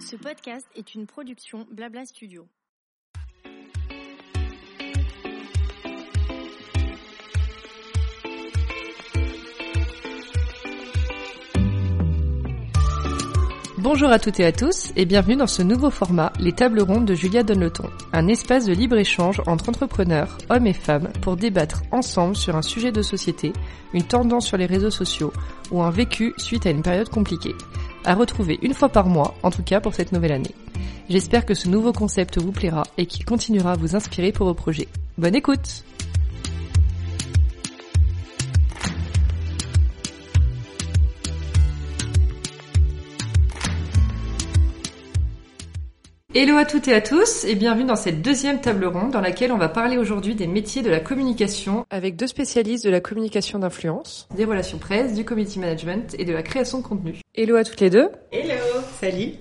Ce podcast est une production Blabla Studio. Bonjour à toutes et à tous et bienvenue dans ce nouveau format, les tables rondes de Julia Donleton, un espace de libre-échange entre entrepreneurs, hommes et femmes, pour débattre ensemble sur un sujet de société, une tendance sur les réseaux sociaux ou un vécu suite à une période compliquée. À retrouver une fois par mois, en tout cas pour cette nouvelle année. J'espère que ce nouveau concept vous plaira et qu'il continuera à vous inspirer pour vos projets. Bonne écoute Hello à toutes et à tous et bienvenue dans cette deuxième table ronde dans laquelle on va parler aujourd'hui des métiers de la communication avec deux spécialistes de la communication d'influence, des relations presse, du community management et de la création de contenu. Hello à toutes les deux. Hello, salut.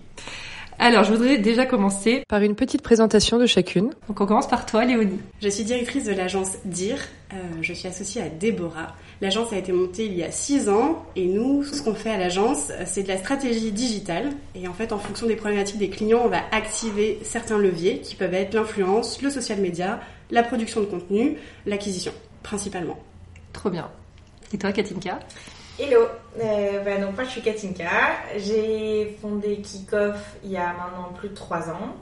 Alors, je voudrais déjà commencer par une petite présentation de chacune. Donc, on commence par toi, Léonie. Je suis directrice de l'agence DIR. Euh, je suis associée à Déborah. L'agence a été montée il y a six ans et nous, ce qu'on fait à l'agence, c'est de la stratégie digitale. Et en fait, en fonction des problématiques des clients, on va activer certains leviers qui peuvent être l'influence, le social media, la production de contenu, l'acquisition, principalement. Trop bien. Et toi, Katinka? Hello, euh, bah, donc moi je suis Katinka, j'ai fondé Kickoff il y a maintenant plus de 3 ans.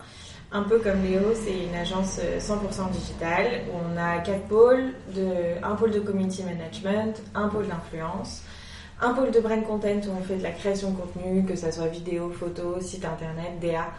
Un peu comme Léo, c'est une agence 100% digitale où on a quatre pôles, un pôle de community management, un pôle d'influence, un pôle de brand content où on fait de la création de contenu, que ce soit vidéo, photo, site internet, DA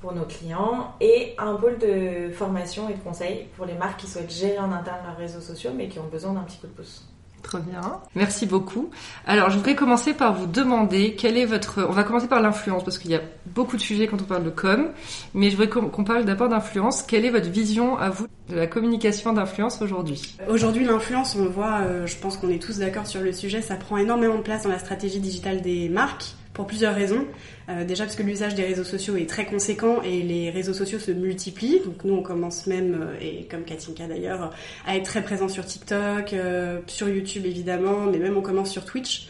pour nos clients, et un pôle de formation et de conseil pour les marques qui souhaitent gérer en interne leurs réseaux sociaux mais qui ont besoin d'un petit coup de pouce. Très bien. Merci beaucoup. Alors, je voudrais commencer par vous demander quel est votre. On va commencer par l'influence parce qu'il y a beaucoup de sujets quand on parle de com, mais je voudrais qu'on parle d'abord d'influence. Quelle est votre vision à vous de la communication d'influence aujourd'hui? Aujourd'hui, l'influence, on voit, euh, je pense qu'on est tous d'accord sur le sujet, ça prend énormément de place dans la stratégie digitale des marques pour plusieurs raisons. Euh, déjà parce que l'usage des réseaux sociaux est très conséquent et les réseaux sociaux se multiplient. Donc nous, on commence même, euh, et comme Katinka d'ailleurs, à être très présent sur TikTok, euh, sur YouTube évidemment, mais même on commence sur Twitch.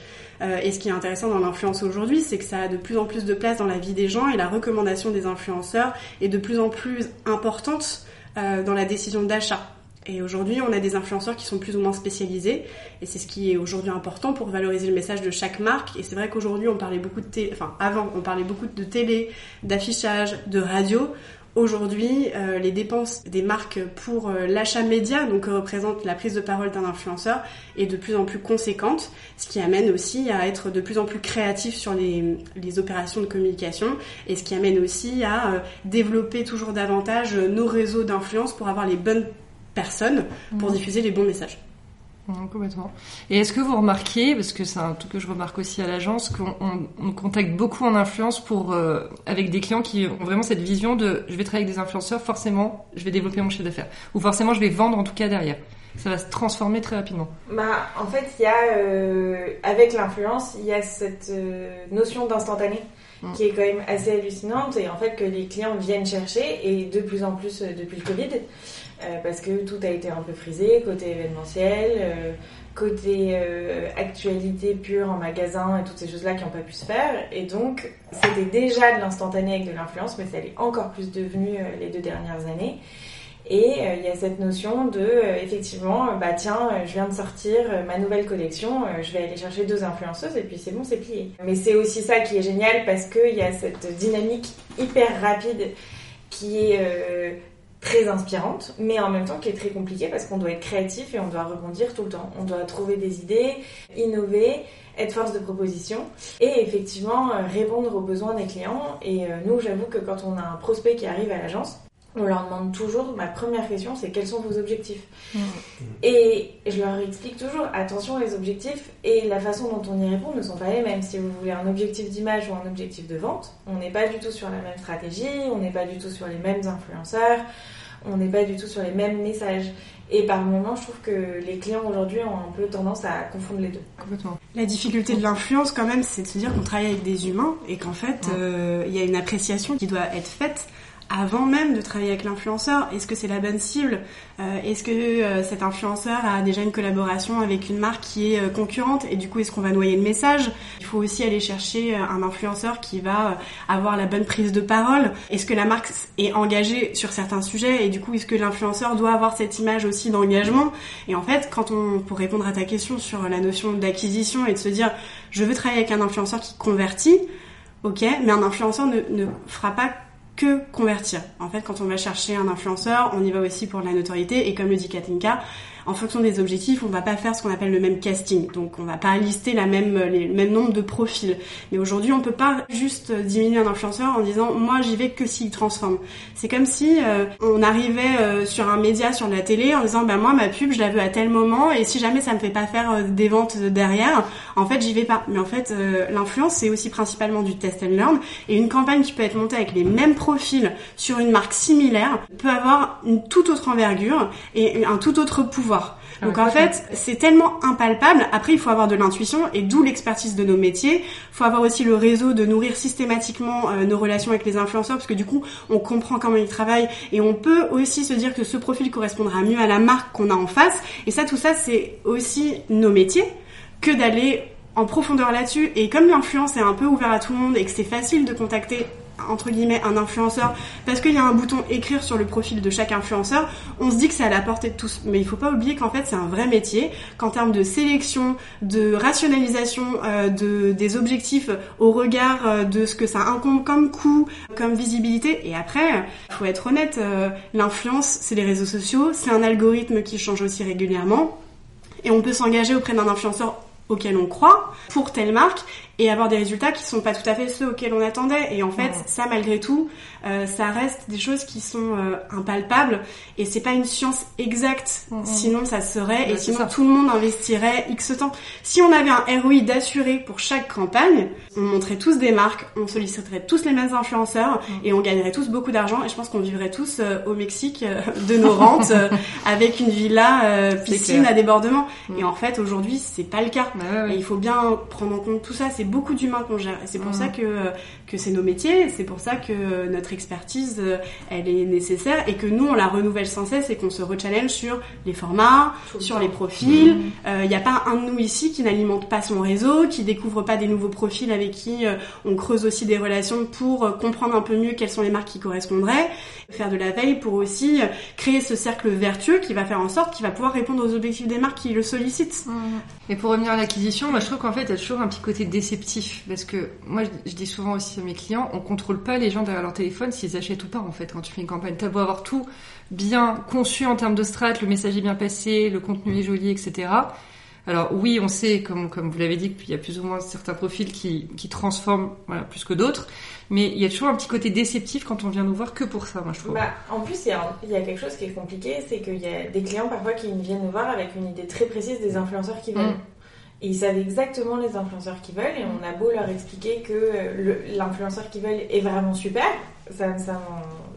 et ce qui est intéressant dans l'influence aujourd'hui, c'est que ça a de plus en plus de place dans la vie des gens et la recommandation des influenceurs est de plus en plus importante dans la décision d'achat. Et aujourd'hui, on a des influenceurs qui sont plus ou moins spécialisés, et c'est ce qui est aujourd'hui important pour valoriser le message de chaque marque. Et c'est vrai qu'aujourd'hui, on parlait beaucoup de télé, enfin avant, on parlait beaucoup de télé, d'affichage, de radio. Aujourd'hui, euh, les dépenses des marques pour euh, l'achat média, donc représente la prise de parole d'un influenceur, est de plus en plus conséquente, ce qui amène aussi à être de plus en plus créatif sur les, opérations de communication, et ce qui amène aussi à euh, développer toujours davantage nos réseaux d'influence pour avoir les bonnes personnes pour mhm. diffuser les bons messages. complètement. Et est-ce que vous remarquez, parce que c'est un truc que je remarque aussi à l'agence, qu'on contacte beaucoup en influence pour euh, avec des clients qui ont vraiment cette vision de je vais travailler avec des influenceurs, forcément je vais développer mon chiffre d'affaires, ou forcément je vais vendre en tout cas derrière. Ça va se transformer très rapidement. Bah, en fait, il y a euh, avec l'influence, il y a cette euh, notion d'instantané mm. qui est quand même assez hallucinante et en fait que les clients viennent chercher et de plus en plus depuis le Covid. Euh, parce que tout a été un peu frisé, côté événementiel, euh, côté euh, actualité pure en magasin et toutes ces choses-là qui n'ont pas pu se faire. Et donc, c'était déjà de l'instantané avec de l'influence, mais ça l'est encore plus devenu les deux dernières années. Et il y a cette notion de, effectivement, bah tiens, je viens de sortir ma nouvelle collection, je vais aller chercher deux influenceuses et puis c'est bon, c'est plié. Mais c'est aussi ça qui est génial parce qu'il y a cette dynamique hyper rapide qui est très inspirante, mais en même temps qui est très compliquée parce qu'on doit être créatif et on doit rebondir tout le temps. On doit trouver des idées, innover, être force de proposition et effectivement euh, répondre aux besoins des clients. Et euh, nous, j'avoue que quand on a un prospect qui arrive à l'agence, on leur demande toujours, ma première question, c'est quels sont vos objectifs mmh. Et je leur explique toujours, attention, les objectifs et la façon dont on y répond ne sont pas les mêmes. Si vous voulez un objectif d'image ou un objectif de vente, on n'est pas du tout sur la même stratégie, on n'est pas du tout sur les mêmes influenceurs, on n'est pas du tout sur les mêmes messages. Et par moments, je trouve que les clients aujourd'hui ont un peu tendance à confondre les deux. Complètement. La difficulté de l'influence, quand même, c'est de se dire qu'on travaille avec des humains et qu'en fait, euh, il y a une appréciation qui doit être faite avant même de travailler avec l'influenceur. Est-ce que c'est la bonne cible? Euh, Est-ce que euh, cet influenceur a déjà une collaboration avec une marque qui est euh, concurrente? Et du coup, est-ce qu'on va noyer le message? Il faut aussi aller chercher un influenceur qui va avoir la bonne prise de parole. Est-ce que la marque est engagée sur certains sujets? Et du coup, est-ce que l'influenceur doit avoir cette image aussi d'engagement? Et en fait, quand on, pour répondre à ta question sur la notion d'acquisition et de se dire, je veux travailler avec un influenceur qui convertit, ok, mais un influenceur ne, ne fera pas que convertir. En fait, quand on va chercher un influenceur, on y va aussi pour la notoriété. Et comme le dit Katinka, en fonction des objectifs, on va pas faire ce qu'on appelle le même casting. Donc on va pas lister la même, le même nombre de profils. Mais aujourd'hui, on peut pas juste diminuer un influenceur en disant moi j'y vais que s'il transforme. C'est comme si euh, on arrivait euh, sur un média, sur la télé, en disant bah moi ma pub je la veux à tel moment et si jamais ça me fait pas faire euh, des ventes derrière, en fait j'y vais pas. Mais en fait l'influence c'est aussi principalement du test and learn et une campagne qui peut être montée avec les mêmes profils sur une marque similaire peut avoir une toute autre envergure et un tout autre pouvoir. Ah Donc en fait, c'est tellement impalpable. Après, il faut avoir de l'intuition et d'où l'expertise de nos métiers. Il faut avoir aussi le réseau de nourrir systématiquement euh, nos relations avec les influenceurs parce que du coup, on comprend comment ils travaillent et on peut aussi se dire que ce profil correspondra mieux à la marque qu'on a en face. Et ça, tout ça, c'est aussi nos métiers que d'aller en profondeur là-dessus. Et comme l'influence est un peu ouvert à tout le monde et que c'est facile de contacter entre guillemets un influenceur parce qu'il y a un bouton écrire sur le profil de chaque influenceur, on se dit que c'est à la portée de tous. Mais il faut pas oublier qu'en fait c'est un vrai métier, qu'en termes de sélection, de rationalisation euh, de, des objectifs au regard euh, de ce que ça incombe comme coût, comme visibilité. Et après, faut être honnête, euh, l'influence c'est les réseaux sociaux, c'est un algorithme qui change aussi régulièrement. Et on peut s'engager auprès d'un influenceur auquel on croit pour telle marque et avoir des résultats qui sont pas tout à fait ceux auxquels on attendait. Et en fait, ça malgré tout, euh, ça reste des choses qui sont euh, impalpables et c'est pas une science exacte. Sinon, ça serait et sinon tout le monde investirait X temps. Si on avait un ROI d'assuré pour chaque campagne, on montrait tous des marques, on solliciterait tous les mêmes influenceurs et on gagnerait tous beaucoup d'argent. Et je pense qu'on vivrait tous euh, au Mexique de nos rentes avec une villa piscine à débordement. Et en fait, aujourd'hui, c'est pas le cas. Bah et il faut bien prendre en compte tout ça. C'est beaucoup d'humains qu'on gère. Et c'est pour ça que, que c'est nos métiers, c'est pour ça que notre expertise, euh, elle est nécessaire et que nous, on la renouvelle sans cesse et qu'on se rechallenge sur les formats, sur les profils. Il mmh. n'y euh, a pas un de nous ici qui n'alimente pas son réseau, qui découvre pas des nouveaux profils avec qui euh, on creuse aussi des relations pour comprendre un peu mieux quelles sont les marques qui correspondraient, faire de la veille pour aussi créer ce cercle vertueux qui va faire en sorte qu'il va pouvoir répondre aux objectifs des marques qui le sollicitent. Mmh. Et pour revenir à l'acquisition, moi je trouve qu'en fait il y a toujours un petit côté déceptif parce que moi je dis souvent aussi à mes clients, on contrôle pas les gens derrière leur téléphone s'ils achètent ou pas en fait quand tu fais une campagne. T'as beau avoir tout bien conçu en termes de strat, le message est bien passé, le contenu est joli, etc. Alors oui, on sait, comme, comme vous l'avez dit, qu'il y a plus ou moins certains profils qui, qui transforment voilà, plus que d'autres, mais il y a toujours un petit côté déceptif quand on vient nous voir que pour ça, moi je trouve. Bah, en plus, il y, a, il y a quelque chose qui est compliqué, c'est qu'il y a des clients parfois qui viennent nous voir avec une idée très précise des influenceurs qui veulent. Mm. Et ils savent exactement les influenceurs qu'ils veulent et on a beau leur expliquer que euh, l'influenceur qu'ils veulent est vraiment super, ça, ça,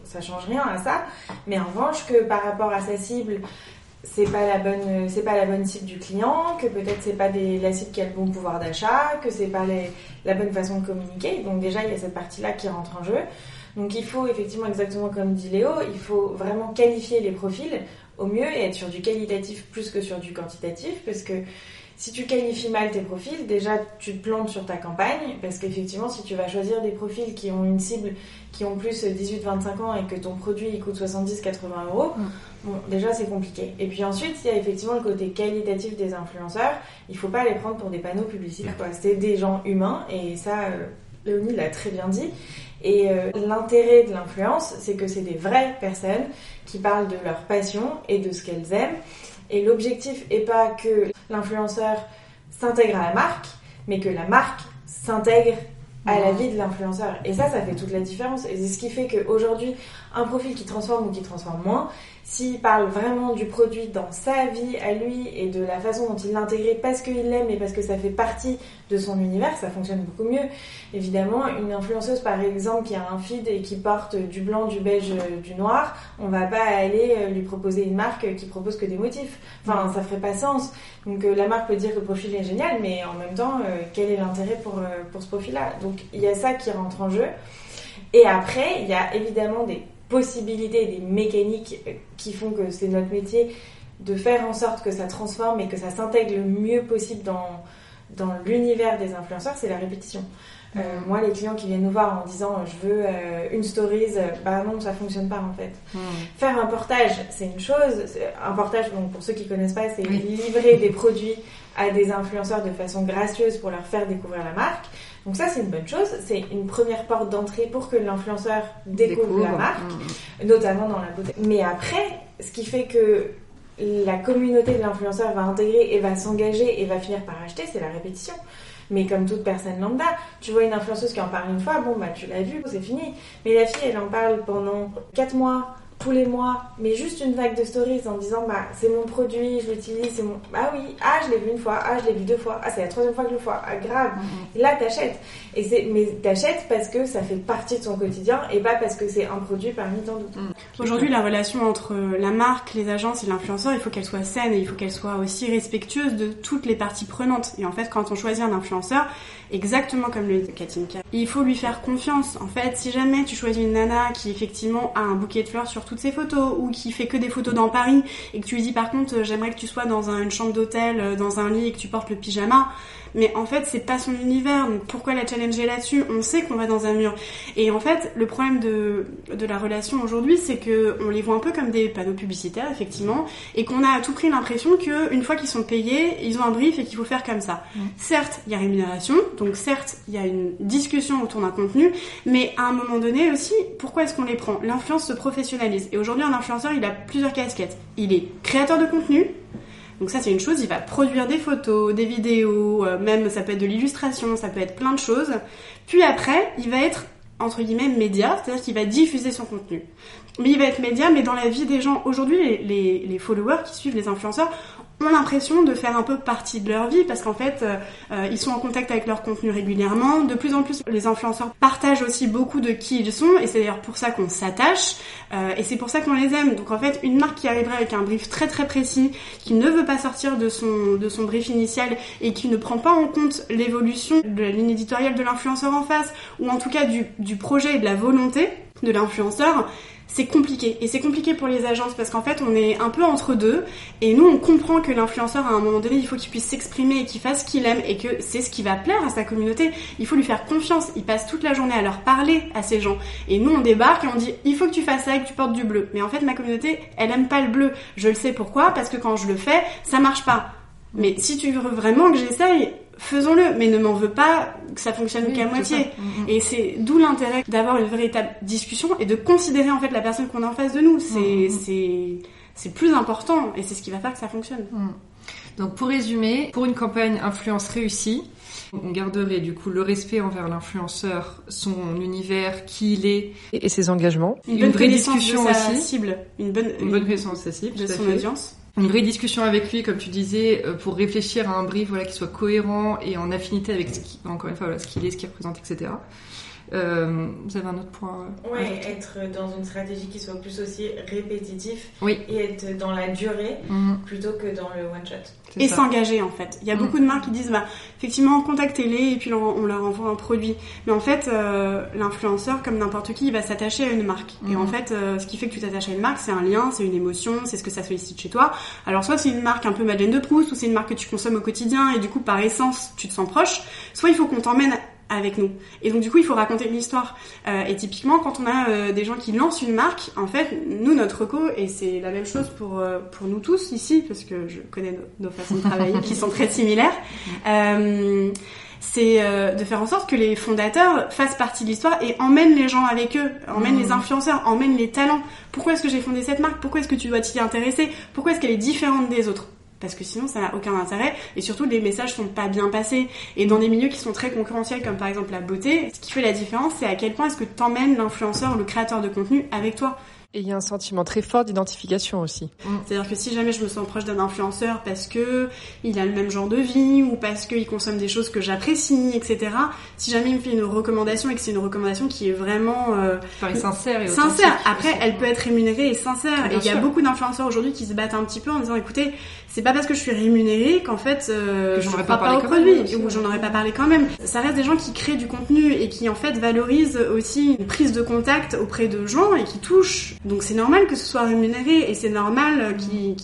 ça change rien à ça. Mais en revanche, que par rapport à sa cible, c'est pas la bonne c'est pas la bonne cible du client que peut-être c'est pas des, la cible qui a le bon pouvoir d'achat que c'est pas les, la bonne façon de communiquer. Donc déjà il y a cette partie là qui rentre en jeu. Donc il faut effectivement exactement comme dit Léo il faut vraiment qualifier les profils au mieux et être sur du qualitatif plus que sur du quantitatif parce que si tu qualifies mal tes profils, déjà tu te plantes sur ta campagne parce qu'effectivement, si tu vas choisir des profils qui ont une cible qui ont plus 18-25 ans et que ton produit il coûte 70-80 euros, mm. bon, déjà c'est compliqué. Et puis ensuite, il y a effectivement le côté qualitatif des influenceurs. Il faut pas les prendre pour des panneaux publicitaires, quoi. C'est des gens humains et ça, euh, Léonie l'a très bien dit. Et euh, l'intérêt de l'influence, c'est que c'est des vraies personnes qui parlent de leur passion et de ce qu'elles aiment et l'objectif est pas que l'influenceur s'intègre à la marque, mais que la marque s'intègre à la vie de l'influenceur. Et ça, ça fait toute la différence. Et c'est ce qui fait qu'aujourd'hui, un profil qui transforme ou qui transforme moins, s'il parle vraiment du produit dans sa vie à lui et de la façon dont il l'intègre parce qu'il l'aime et parce que ça fait partie de son univers, ça fonctionne beaucoup mieux. Évidemment, une influenceuse par exemple qui a un feed et qui porte du blanc, du beige, du noir, on va pas aller euh, lui proposer une marque qui propose que des motifs. Enfin, ça ferait pas sens. Donc euh, la marque peut dire que le profil est génial, mais en même temps, euh, quel est l'intérêt pour, pour ce profil-là? Donc il y a ça qui rentre en jeu. Et après, il y a évidemment des possibilités, des mécaniques qui font que c'est notre métier de faire en sorte que ça transforme et que ça s'intègre le mieux possible dans, dans l'univers des influenceurs, c'est la répétition. Euh, moi, les clients qui viennent nous voir en disant je veux euh, une stories, euh, bah non, ça fonctionne pas en fait. Faire un portage, c'est une chose. Un portage, donc pour ceux qui connaissent pas, c'est livrer des produits à des influenceurs de façon gracieuse pour leur faire découvrir la marque. Donc ça, c'est une bonne chose. C'est une première porte d'entrée pour que l'influenceur découvre, la marque, notamment dans la beauté. Mais après, ce qui fait que la communauté de l'influenceur va intégrer et va s'engager et va finir par acheter, c'est la répétition. Mais comme toute personne lambda, tu vois une influenceuse qui en parle une fois, bon bah tu l'as vu, c'est fini. Mais la fille, elle en parle pendant 4 mois, tous les mois, mais juste une vague de stories en disant bah c'est mon produit, je l'utilise, c'est mon ah oui, ah je l'ai vu une fois, ah je l'ai vu deux fois, ah c'est la troisième fois que je le vois, ah grave. Là t'achètes. Et c'est mais t'achètes parce que ça fait partie de son quotidien et pas parce que c'est un produit parmi tant d'autres. Mm. Aujourd'hui la relation entre la marque, les agences et l'influenceur, il faut qu'elle soit saine et il faut qu'elle soit aussi respectueuse de toutes les parties prenantes. Et en fait quand on choisit un influenceur, exactement comme le dit Katinka, il faut lui faire confiance. En fait si jamais tu choisis une nana qui effectivement a un bouquet de fleurs sur toutes ses photos ou qui fait que des photos dans Paris et que tu lui dis par contre euh, j'aimerais que tu sois dans une chambre d'hôtel, euh, dans un lit et que tu portes le pyjama, mais en fait c'est pas son univers. Donc pourquoi la challenger là-dessus? On sait qu'on va dans un mur. Et en fait le problème de, de la relation aujourd'hui c'est que on les voit un peu comme des panneaux publicitaires effectivement et qu'on a à tout prix l'impression que une fois qu'ils sont payés ils ont un brief et qu'il faut faire comme ça. Mm. certes il y a rémunération donc certes il y a une discussion autour d'un contenu mais à un moment donné aussi pourquoi est-ce qu'on les prend? L'influence se professionnalise. Et aujourd'hui un influenceur il a plusieurs casquettes. Il est créateur de contenu donc ça c'est une chose, il va produire des photos, des vidéos, euh, même ça peut être de l'illustration, ça peut être plein de choses. Puis après, il va être entre guillemets média, c'est-à-dire qu'il va diffuser son contenu. Mais il va être média, mais dans la vie des gens. Aujourd'hui, les, les, followers qui suivent les influenceurs ont l'impression de faire un peu partie de leur vie parce qu'en fait euh, euh, ils sont en contact avec leur contenu régulièrement. De plus en plus les influenceurs partagent aussi beaucoup de qui ils sont et c'est d'ailleurs pour ça qu'on s'attache euh, et c'est pour ça qu'on les aime. Donc en fait une marque qui arriverait avec un brief très très précis, qui ne veut pas sortir de son de son brief initial et qui ne prend pas en compte l'évolution de la ligne éditoriale de l'influenceur en face ou en tout cas du, du projet et de la volonté de l'influenceur, c'est compliqué. Et c'est compliqué pour les agences parce qu'en fait, on est un peu entre deux. Et nous, on comprend que l'influenceur, à un moment donné, il faut qu'il puisse s'exprimer et qu'il fasse ce qu'il aime et que c'est ce qui va plaire à sa communauté. Il faut lui faire confiance. Il passe toute la journée à leur parler à ces gens. Et nous, on débarque et on dit, il faut que tu fasses ça et que tu portes du bleu. Mais en fait, ma communauté, elle aime pas le bleu. Je le sais pourquoi, parce que quand je le fais, ça marche pas. Mais si tu veux vraiment que j'essaye, faisons-le, mais ne m'en veux pas que ça fonctionne qu'à moitié. Mm, mm. Et c'est d'où l'intérêt d'avoir une véritable discussion et de considérer en fait la personne qu'on a en face de nous. C'est mm, c'est c'est plus important et c'est ce qui va faire que ça fonctionne. Donc pour résumer, pour une campagne influence réussie, on garderait du coup le respect envers l'influenceur, son univers, qui il est et ses engagements. Une, vraie discussion aussi. Cible. Une bonne, une bonne connaissance de sa cible. De son audience une vraie discussion avec lui, comme tu disais, euh, pour réfléchir à un brief voilà, qui soit cohérent et en affinité avec ce qui, encore une fois, voilà, ce qu'il est, ce qu'il représente, etc. Euh, vous avez un autre point euh, Oui, être dans une stratégie qui soit plus aussi répétitif et être dans la durée mhm. plutôt que dans le one shot. Et s'engager en fait. Il y a mhm. beaucoup de marques qui disent bah effectivement contactez-les et puis on leur envoie un produit. Mais en fait euh, l'influenceur comme n'importe qui il va s'attacher à une marque. Et en mhm. fait ce qui fait que tu t'attaches à une marque c'est un lien, c'est une émotion, c'est ce que ça sollicite chez toi. Alors soit c'est une marque un peu Madeleine de Proust ou c'est une marque que tu consommes au quotidien et du coup par essence tu te sens proche. Soit il faut qu'on t'emmène avec nous. Et donc du coup, il faut raconter une histoire. Euh, et typiquement, quand on a euh, des gens qui lancent une marque, en fait, nous, notre co, et c'est la même chose pour euh, pour nous tous ici, parce que je connais nos, façons de travailler qui sont très similaires. c'est de faire en sorte que les fondateurs fassent partie de l'histoire et emmènent les gens avec eux, emmènent les mmh. influenceurs, emmènent les talents. Pourquoi est-ce que j'ai fondé cette marque? Pourquoi est-ce que tu dois t'y intéresser? Pourquoi est-ce qu'elle est différente des autres? Parce que sinon ça n'a aucun intérêt et surtout les messages sont pas bien passés et dans des milieux qui sont très concurrentiels comme par exemple la beauté ce qui fait la différence c'est à quel point est-ce que t'emmènes l'influenceur ou le créateur de contenu avec toi Et il y a un sentiment très fort d'identification aussi. Mm. C'est-à-dire que si jamais je me sens proche d'un influenceur parce que il a le même genre de vie ou parce qu'il consomme des choses que j'apprécie, etc. Si jamais il me fait une recommandation et que c'est une recommandation qui est vraiment euh, sincère et sincère. Après, elle peut être rémunérée et sincère. et il y a beaucoup d'influenceurs aujourd'hui qui se battent un petit peu en disant, écoutez, c'est pas parce que je suis rémunérée qu'en fait euh, je ne pas, pas au produit ou j'en aurais pas parlé quand même. Ça reste des gens qui créent du contenu et qui en fait valorisent aussi une prise de contact auprès de gens et qui touchent. Donc c'est normal que ce soit rémunéré et c'est normal qu'ils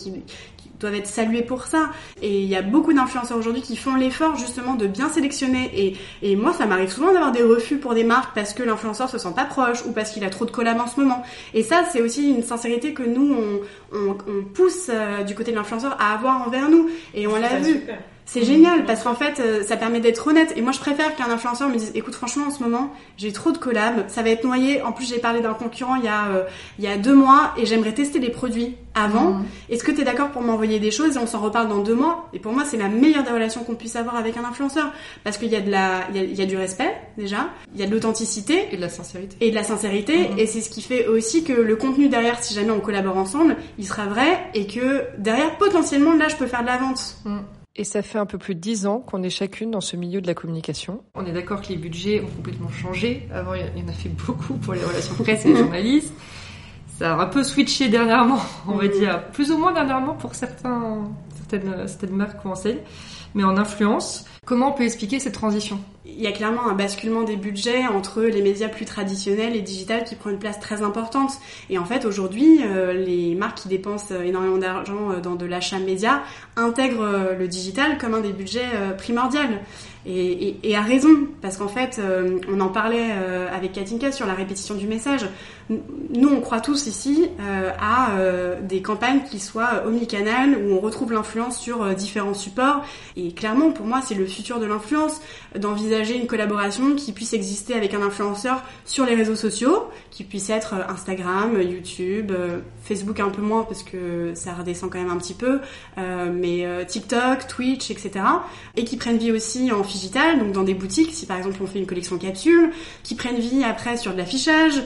doivent être salués pour ça. Et il y a beaucoup d'influenceurs aujourd'hui qui font l'effort justement de bien sélectionner. Et, et moi, ça m'arrive souvent d'avoir des refus pour des marques parce que l'influenceur se sent pas proche ou parce qu'il a trop de collabs en ce moment. Et ça, c'est aussi une sincérité que nous, on, on, on pousse euh, du côté de l'influenceur à avoir envers nous. Et on l'a vu. C'est génial parce qu'en fait, euh, ça permet d'être honnête. Et moi, je préfère qu'un influenceur me dise, écoute, franchement, en ce moment, j'ai trop de collabs, ça va être noyé. En plus, j'ai parlé d'un concurrent il y a euh, il y a deux mois et j'aimerais tester les produits avant. Mhm. Est-ce que tu es d'accord pour m'envoyer des choses et on s'en reparle dans deux mois? Et pour moi, c'est la meilleure des relations qu'on puisse avoir avec un influenceur parce qu'il y a de la, il y a, du respect déjà, il y a de l'authenticité et de la sincérité. Et de la sincérité. Mhm. Et c'est ce qui fait aussi que le contenu derrière, si jamais on collabore ensemble, il sera vrai et que derrière, potentiellement, là, je peux faire de la vente. Mhm. Et ça fait un peu plus de dix ans qu'on est chacune dans ce milieu de la communication. On est d'accord que les budgets ont complètement changé. Avant, il y en a fait beaucoup pour les relations presse et les journalistes. Ça a un peu switché dernièrement, on va dire. Plus ou moins dernièrement pour certaines, certaines marques ou enseignes. Mais en influence, comment on peut expliquer cette transition? Il y a clairement un basculement des budgets entre les médias plus traditionnels et digital qui prend une place très importante. Et en fait, aujourd'hui, euh, les marques qui dépensent énormément d'argent euh, dans de l'achat média intègrent euh, le digital comme un des budgets primordiaux. Et, à raison, parce qu'en fait, on en parlait avec Katinka sur la répétition du message. Nous, on croit tous ici à des campagnes qui soient omnicanales, où on retrouve l'influence sur différents supports. Et clairement, pour moi, c'est le futur de l'influence, d'envisager une collaboration qui puisse exister avec un influenceur sur les réseaux sociaux, qui puisse être euh, Instagram, YouTube, euh, Facebook un peu moins parce que ça redescend quand même un petit peu, euh, mais TikTok, Twitch, etc. Et qui prennent vie aussi en donc dans des boutiques, si par exemple on fait une collection capsule, qui prennent vie après sur de l'affichage,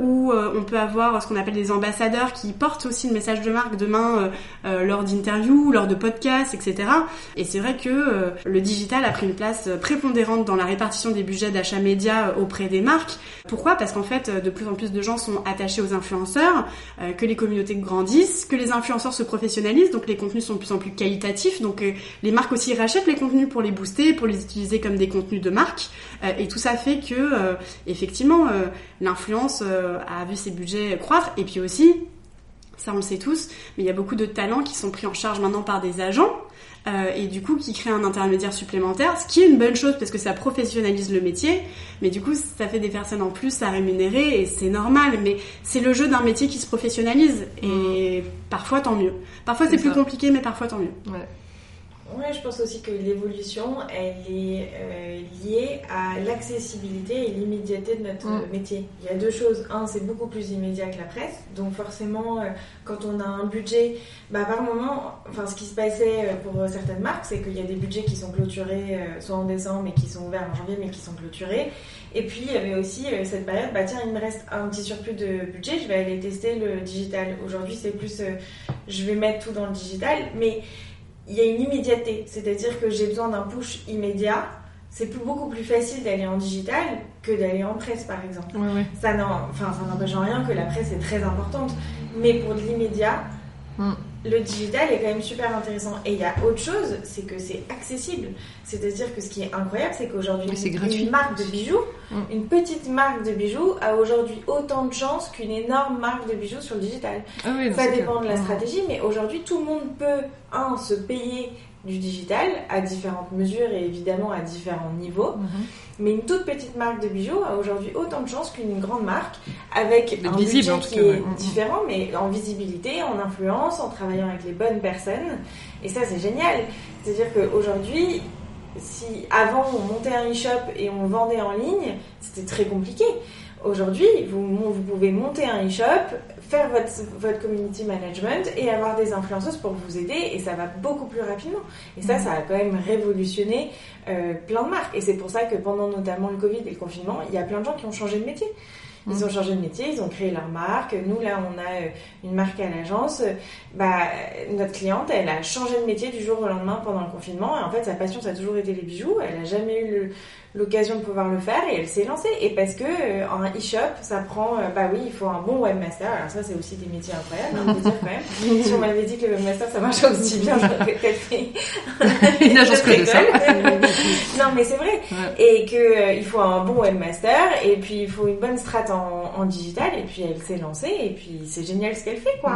où on peut avoir ce qu'on appelle des ambassadeurs qui portent aussi le message de marque demain lors d'interviews, lors de podcasts, etc. Et c'est vrai que le digital a pris une place prépondérante dans la répartition des budgets d'achat média euh, auprès des marques. Pourquoi? Parce qu'en fait, euh, de plus en plus de gens sont attachés aux influenceurs, euh, que les communautés grandissent, que les influenceurs se professionnalisent, donc les contenus sont de plus en plus qualitatifs, donc les marques aussi rachètent les contenus pour les booster, pour les utiliser comme des contenus de marque, et tout ça fait que, effectivement, l'influence a vu ses budgets croître, et puis aussi, ça on le sait tous, mais il y a beaucoup de talents qui sont pris en charge maintenant par des agents euh, et du coup qui crée un intermédiaire supplémentaire, ce qui est une bonne chose parce que ça professionnalise le métier, mais du coup ça fait des personnes en plus à rémunérer et c'est normal, mais c'est le jeu d'un métier qui se professionnalise. Et parfois tant mieux. Parfois c'est plus compliqué, mais parfois tant mieux. Ouais. Ouais, je pense aussi que l'évolution, elle est euh, liée à l'accessibilité et l'immédiateté de notre mm. métier. Il y a deux choses. Un, c'est beaucoup plus immédiat que la presse. Donc forcément, euh, quand on a un budget, bah, par moment, enfin, ce qui se passait euh, pour certaines marques, c'est qu'il y a des budgets qui sont clôturés soit en décembre, mais qui sont ouverts en janvier, mais qui sont clôturés. Et puis, il y avait aussi cette période, bah tiens, il me reste un petit surplus de budget, je vais aller tester le digital. Aujourd'hui, c'est plus, je vais mettre tout dans le digital, mais il y a une immédiateté, c'est-à-dire que j'ai besoin d'un push immédiat. C'est beaucoup plus facile d'aller en digital que d'aller en presse, par exemple. Ça n'empêche en rien que la presse est très importante, mais pour de l'immédiat, mm le digital est quand même super intéressant. Et il y a autre chose, c'est que c'est accessible. C'est-à-dire que ce qui est incroyable, c'est qu'aujourd'hui, une marque de bijoux, mm. une petite marque de bijoux a aujourd'hui autant de chances qu'une énorme marque de bijoux sur le digital. Ah Ça dépend de la stratégie, mais aujourd'hui, tout le monde peut, un, se payer du digital à différentes mesures et évidemment à différents niveaux. Mhm. Mais une toute petite marque de bijoux a aujourd'hui autant de chances qu'une grande marque avec un budget qui est mhm. différent, mais en visibilité, en influence, en travaillant avec les bonnes personnes. Et ça, c'est génial. C'est-à-dire qu'aujourd'hui, si avant on montait un e-shop et on vendait en ligne, c'était très compliqué. Aujourd'hui, vous, vous, pouvez monter un e-shop, faire votre, votre community management et avoir des influenceuses pour vous aider et ça va beaucoup plus rapidement. Et ça, ça a quand même révolutionné euh, plein de marques. Et c'est pour ça que pendant notamment le Covid et le confinement, il y a plein de gens qui ont changé de métier. Ils Mhm. ont changé de métier, ils ont créé leur marque. Nous, là, on a euh, une marque à l'agence. Bah, notre cliente, elle a changé de métier du jour au lendemain pendant le confinement. Et en fait, sa passion, ça a toujours été les bijoux. Elle n'a jamais eu le- l'occasion de pouvoir le faire et elle s'est lancée. Et parce que euh, en e-shop, ça prend, euh, bah oui, il faut un bon webmaster. Alors ça, c'est aussi des métiers incroyables, hein, faut dire quand même. si on m'avait dit que le webmaster, ça marchait aussi bien, j'aurais peut-être fait Une agence que de ça. non, mais c'est vrai. Ouais. Et que euh, il faut un bon webmaster et puis il faut une bonne strat en, en digital et puis elle s'est lancée et puis c'est génial ce qu'elle fait quoi.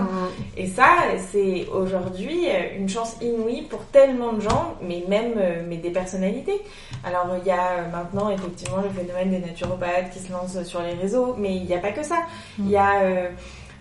Et ça, c'est aujourd'hui euh, une chance inouïe pour tellement de gens, mais même mais des personnalités. Alors il y a euh, maintenant effectivement le phénomène des naturopathes qui se lancent sur les réseaux, mais il n'y a pas que ça. Il y a euh,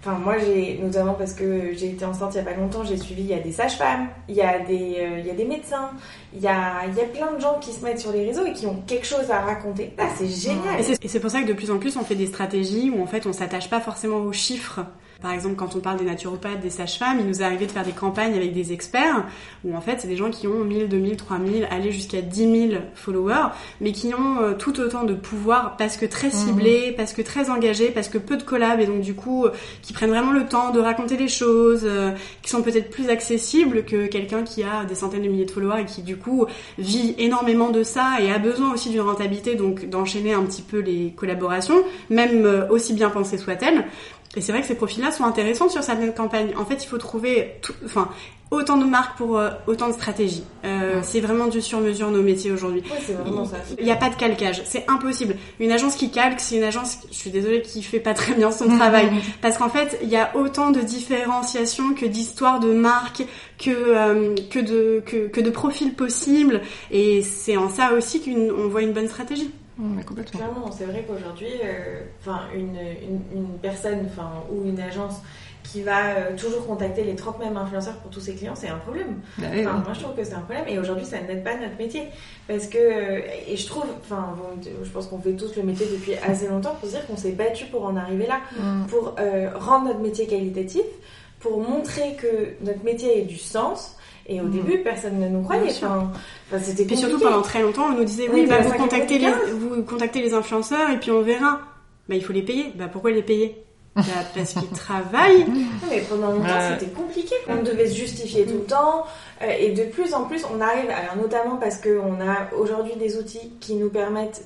Enfin, moi, j'ai, notamment parce que j'ai été enceinte il n'y a pas longtemps, j'ai suivi, il y a des sages-femmes, il y a des, euh, il y a des médecins, il y a, il y a plein de gens qui se mettent sur les réseaux et qui ont quelque chose à raconter. Ah, c'est génial! Et c'est- Et c'est pour ça que de plus en plus on fait des stratégies où en fait on s'attache pas forcément aux chiffres. Par exemple, quand on parle des naturopathes, des sages-femmes, il nous est arrivé de faire des campagnes avec des experts où en fait c'est des gens qui ont 1000, 2000, 3000, aller jusqu'à 10 000 followers, mais qui ont euh, tout autant de pouvoir parce que très ciblés, parce que très engagés, parce que peu de collabs et donc du coup euh, qui prennent vraiment le temps de raconter des choses, euh, qui sont peut-être plus accessibles que quelqu'un qui a des centaines de milliers de followers et qui du coup vit énormément de ça et a besoin aussi d'une rentabilité, donc d'enchaîner un petit peu les collaborations, même euh, aussi bien pensées soient-elles. Et c'est vrai que ces profils-là sont intéressants sur certaines campagnes. En fait, il faut trouver, tout- enfin, autant de marques pour euh, autant de stratégies. Euh, C'est vraiment du sur-mesure nos métiers aujourd'hui. Ouais, c'est vraiment ça. Il n'y a pas de calcage, c'est impossible. Une agence qui calque, c'est une agence, je suis désolée, qui fait pas très bien son travail. Parce qu'en fait, il y a autant de différenciation que d'histoires de marques, que, euh, que, de, que, que de profils possibles. Et c'est en ça aussi qu'on voit une bonne stratégie. Mais complètement. Clairement, c'est vrai qu'aujourd'hui, euh, une, une, une personne ou une agence qui va euh, toujours contacter les 30 mêmes influenceurs pour tous ses clients, c'est un problème. Bah oui, Enfin, oui. moi, je trouve que c'est un problème. Et aujourd'hui, ça n'aide pas notre métier. Parce que, euh, et je trouve, enfin, je pense qu'on fait tous le métier depuis assez longtemps pour se dire qu'on s'est battu pour en arriver là, Mm. pour rendre notre métier qualitatif, pour montrer que notre métier ait du sens. Et au Mhm. début, personne ne nous croyait. Enfin, enfin, c'était Et puis surtout pendant très longtemps, on nous disait oui, bah, vous 5 contactez les, vous contactez les influenceurs et puis on verra. Bah il faut les payer. Bah pourquoi les payer? Parce qu'ils travaillent. Non, mais pendant longtemps, Ouais. c'était compliqué. On devait se justifier tout le temps. euh, et de plus en plus, on arrive, alors notamment parce qu'on a aujourd'hui des outils qui nous permettent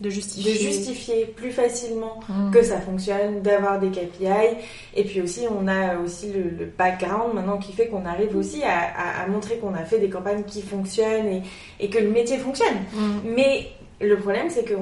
De de justifier. plus facilement Mm. que ça fonctionne, d'avoir des KPI. Et puis aussi, on a aussi le, le background maintenant qui fait qu'on arrive aussi à, à- à montrer qu'on a fait des campagnes qui fonctionnent et, et que le métier fonctionne. Mm. Mais le problème, c'est qu'il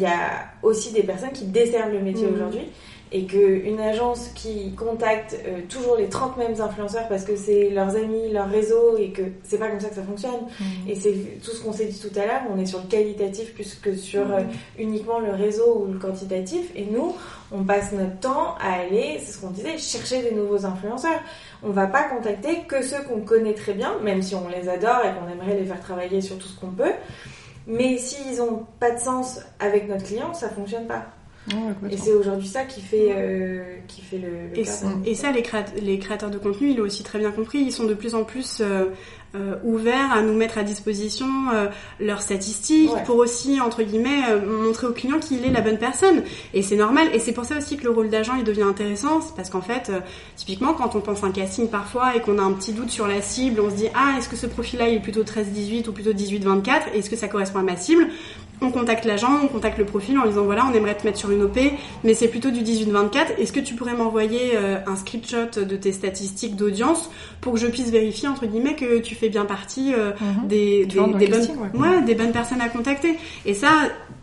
y a aussi des personnes qui desservent le métier Mhm. aujourd'hui. Et qu'une agence qui contacte euh, toujours les 30 mêmes influenceurs parce que c'est leurs amis, leur réseau et que c'est pas comme ça que ça fonctionne. Mm. Et c'est tout ce qu'on s'est dit tout à l'heure, on est sur le qualitatif plus que sur euh, uniquement le réseau ou le quantitatif. Et nous, on passe notre temps à aller, c'est ce qu'on disait, chercher des nouveaux influenceurs. On va pas contacter que ceux qu'on connaît très bien, même si on les adore et qu'on aimerait les faire travailler sur tout ce qu'on peut. Mais s'ils ont pas de sens avec notre client, ça fonctionne pas. Ouais, Et c'est aujourd'hui ça qui fait, euh, qui fait le, le Et, ça- et ça, les, créat- les créateurs de contenu, ils l'ont aussi très bien compris. Ils sont de plus en plus euh, euh, ouverts à nous mettre à disposition euh, leurs statistiques Ouais. pour aussi, entre guillemets, euh, montrer au client qu'il est la bonne personne. Et c'est normal. Et c'est pour ça aussi que le rôle d'agent, il devient intéressant. Parce qu'en fait, euh, typiquement, quand on pense à un casting parfois et qu'on a un petit doute sur la cible, on se dit, ah, est-ce que ce profil-là, il est plutôt 13-18 ou plutôt 18-24 Est-ce que ça correspond à ma cible? On contacte l'agent, on contacte le profil en lui disant voilà, on aimerait te mettre sur une OP, mais c'est plutôt du 18-24. Est-ce que tu pourrais m'envoyer euh, un screenshot de tes statistiques d'audience pour que je puisse vérifier entre guillemets que tu fais bien partie euh, Mhm. des, des, bonnes, ouais, des bonnes personnes à contacter. Et ça,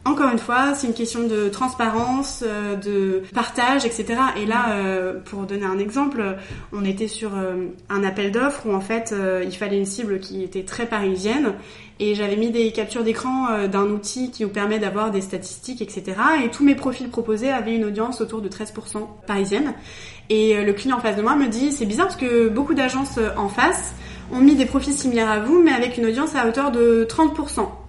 encore une fois, c'est une question de transparence, euh, de partage, etc. Et là, euh, pour donner un exemple, on était sur euh, un appel d'offres où en fait, il fallait une cible qui était très parisienne. Et j'avais mis des captures d'écran d'un outil qui nous permet d'avoir des statistiques, etc. Et tous mes profils proposés avaient une audience autour de 13% parisienne. Et le client en face de moi me dit, c'est bizarre parce que beaucoup d'agences en face ont mis des profils similaires à vous, mais avec une audience à hauteur de 30%.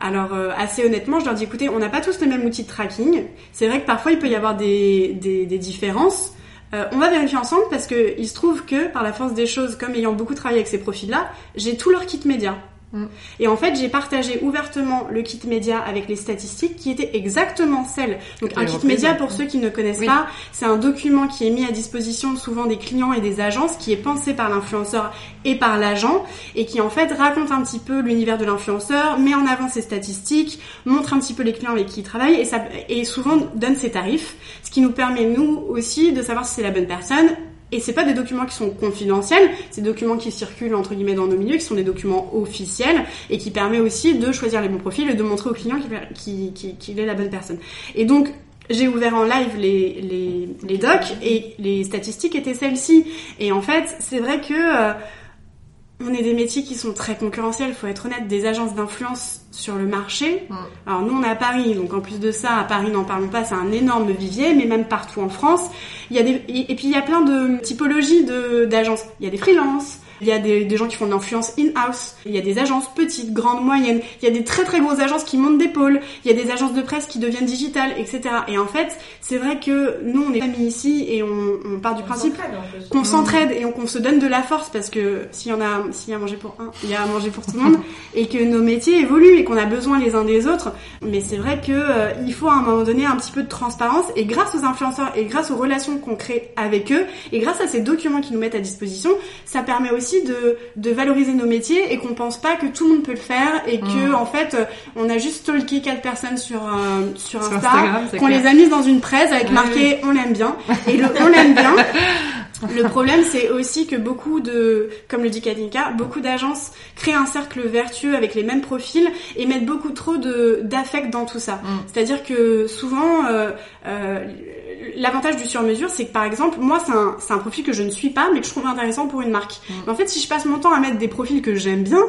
Alors euh, assez honnêtement, je leur dis écoutez, on n'a pas tous le même outil de tracking. C'est vrai que parfois il peut y avoir des, des, des différences. Euh, on va vérifier ensemble parce que il se trouve que par la force des choses, comme ayant beaucoup travaillé avec ces profils-là, j'ai tout leur kit média. Mm. Et en fait, j'ai partagé ouvertement le kit média avec les statistiques qui étaient exactement celles. Donc un kit média, pour ceux qui ne connaissent pas, c'est un document qui est mis à disposition souvent des clients et des agences, qui est pensé par l'influenceur et par l'agent, et qui en fait raconte un petit peu l'univers de l'influenceur, met en avant ses statistiques, montre un petit peu les clients avec qui il travaille, et, ça, et souvent donne ses tarifs, ce qui nous permet nous aussi de savoir si c'est la bonne personne et c'est pas des documents qui sont confidentiels, c'est des documents qui circulent entre guillemets dans nos milieux, qui sont des documents officiels et qui permet aussi de choisir les bons profils et de montrer au client qu'il qui, est la bonne personne. Et donc j'ai ouvert en live les, les, docs et les statistiques étaient celles-ci. Et en fait, c'est vrai que euh, on est des métiers qui sont très concurrentiels, faut être honnête, des agences d'influence sur le marché. Mm. Alors nous on est à Paris, donc en plus de ça, à Paris n'en parlons pas, c'est un énorme vivier, mais même partout en France, il y a des et puis il y a plein de typologies de d'agences. Il y a des freelances, il y a des, des gens qui font de l'influence in-house. Il y a des agences petites, grandes, moyennes. Il y a des très très grosses agences qui montent des pôles. Il y a des agences de presse qui deviennent digitales, etc. Et en fait, c'est vrai que nous, on est famille ici et on, on part du principe qu'on s'entraide et qu'on se donne de la force parce que s'il y en a, s'il y a à manger pour un, il y a à manger pour tout le monde et que nos métiers évoluent et qu'on a besoin les uns des autres. Mais c'est vrai que euh, il faut à un moment donné un petit peu de transparence et grâce aux influenceurs et grâce aux relations qu'on crée avec eux et grâce à ces documents qu'ils nous mettent à disposition, ça permet aussi de, de valoriser nos métiers et qu'on pense pas que tout le monde peut le faire et que mm. en fait on a juste stalké quatre personnes sur euh, sur, Insta, qu'on les a mises dans une presse avec marqué on l'aime bien et le on l'aime bien Le problème, c'est aussi que beaucoup de, comme le dit Katinka, beaucoup d'agences créent un cercle vertueux avec les mêmes profils et mettent beaucoup trop de d'affect dans tout ça. Mm. C'est-à-dire que souvent, euh, euh, l'avantage du sur-mesure, c'est que par exemple, moi, c'est un, c'est un profil que je ne suis pas, mais que je trouve intéressant pour une marque. Mm. Mais en fait, si je passe mon temps à mettre des profils que j'aime bien,